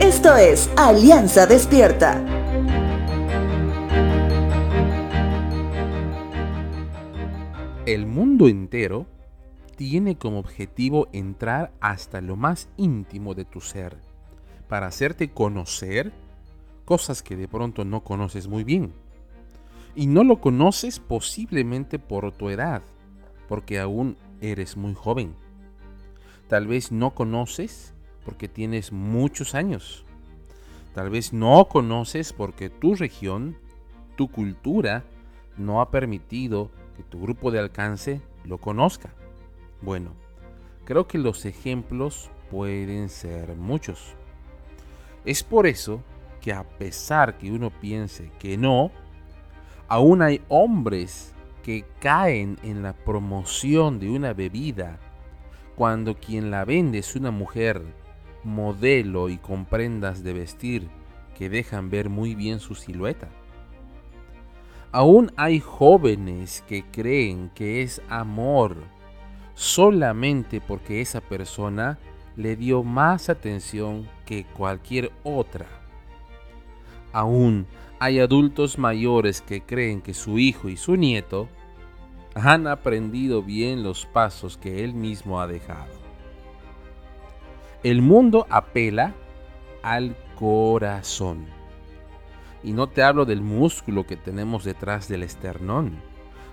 Esto es Alianza Despierta. El mundo entero tiene como objetivo entrar hasta lo más íntimo de tu ser, para hacerte conocer cosas que de pronto no conoces muy bien. Y no lo conoces posiblemente por tu edad, porque aún eres muy joven. Tal vez no conoces porque tienes muchos años. Tal vez no conoces porque tu región, tu cultura, no ha permitido que tu grupo de alcance lo conozca. Bueno, creo que los ejemplos pueden ser muchos. Es por eso que a pesar que uno piense que no, aún hay hombres que caen en la promoción de una bebida cuando quien la vende es una mujer modelo y con prendas de vestir que dejan ver muy bien su silueta. Aún hay jóvenes que creen que es amor solamente porque esa persona le dio más atención que cualquier otra. Aún hay adultos mayores que creen que su hijo y su nieto han aprendido bien los pasos que él mismo ha dejado. El mundo apela al corazón. Y no te hablo del músculo que tenemos detrás del esternón,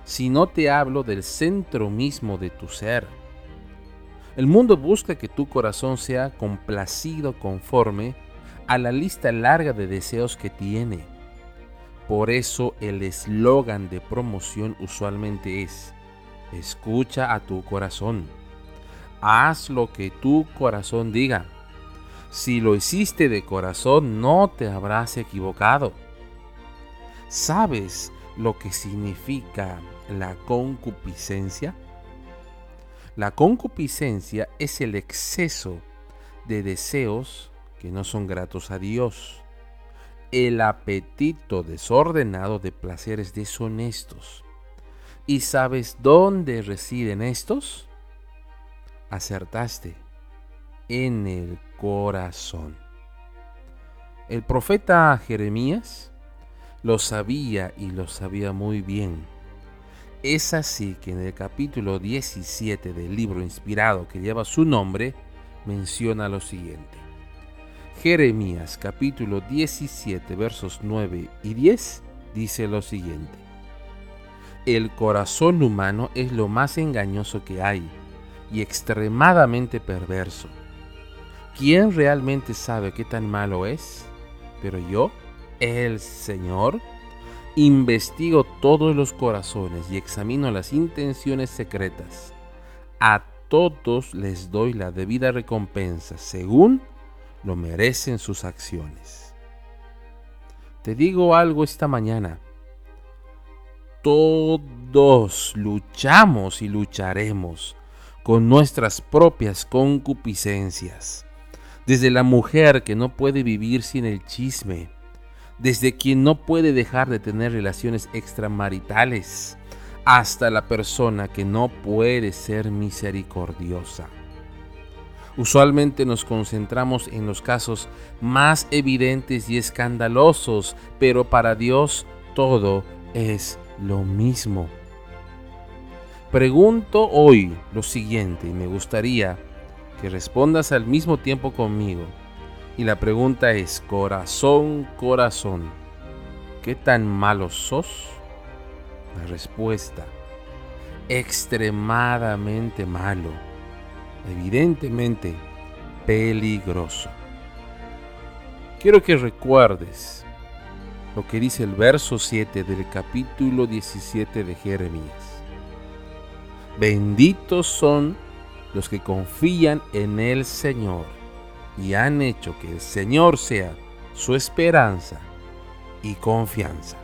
sino te hablo del centro mismo de tu ser. El mundo busca que tu corazón sea complacido conforme a la lista larga de deseos que tiene. Por eso el eslogan de promoción usualmente es, escucha a tu corazón haz lo que tu corazón diga. Si lo hiciste de corazón, no te habrás equivocado. ¿Sabes lo que significa la concupiscencia? La concupiscencia es el exceso de deseos que no son gratos a Dios, el apetito desordenado de placeres deshonestos. ¿Y sabes dónde residen estos? Acertaste en el corazón. El profeta Jeremías lo sabía y lo sabía muy bien. Es así que en el capítulo 17 del libro inspirado que lleva su nombre, menciona lo siguiente. Jeremías capítulo 17 versos 9 y 10 dice lo siguiente. El corazón humano es lo más engañoso que hay y extremadamente perverso. ¿Quién realmente sabe qué tan malo es? Pero yo, el Señor, investigo todos los corazones y examino las intenciones secretas. A todos les doy la debida recompensa según lo merecen sus acciones. Te digo algo esta mañana. Todos luchamos y lucharemos con nuestras propias concupiscencias. Desde la mujer que no puede vivir sin el chisme, desde quien no puede dejar de tener relaciones extramaritales, hasta la persona que no puede ser misericordiosa. Usualmente nos concentramos en los casos más evidentes y escandalosos, pero para Dios todo es lo mismo. Pregunto hoy lo siguiente y me gustaría que respondas al mismo tiempo conmigo. Y la pregunta es, corazón, corazón, ¿qué tan malo sos? La respuesta, extremadamente malo, evidentemente peligroso. Quiero que recuerdes lo que dice el verso 7 del capítulo 17 de Jeremías. Benditos son los que confían en el Señor y han hecho que el Señor sea su esperanza y confianza.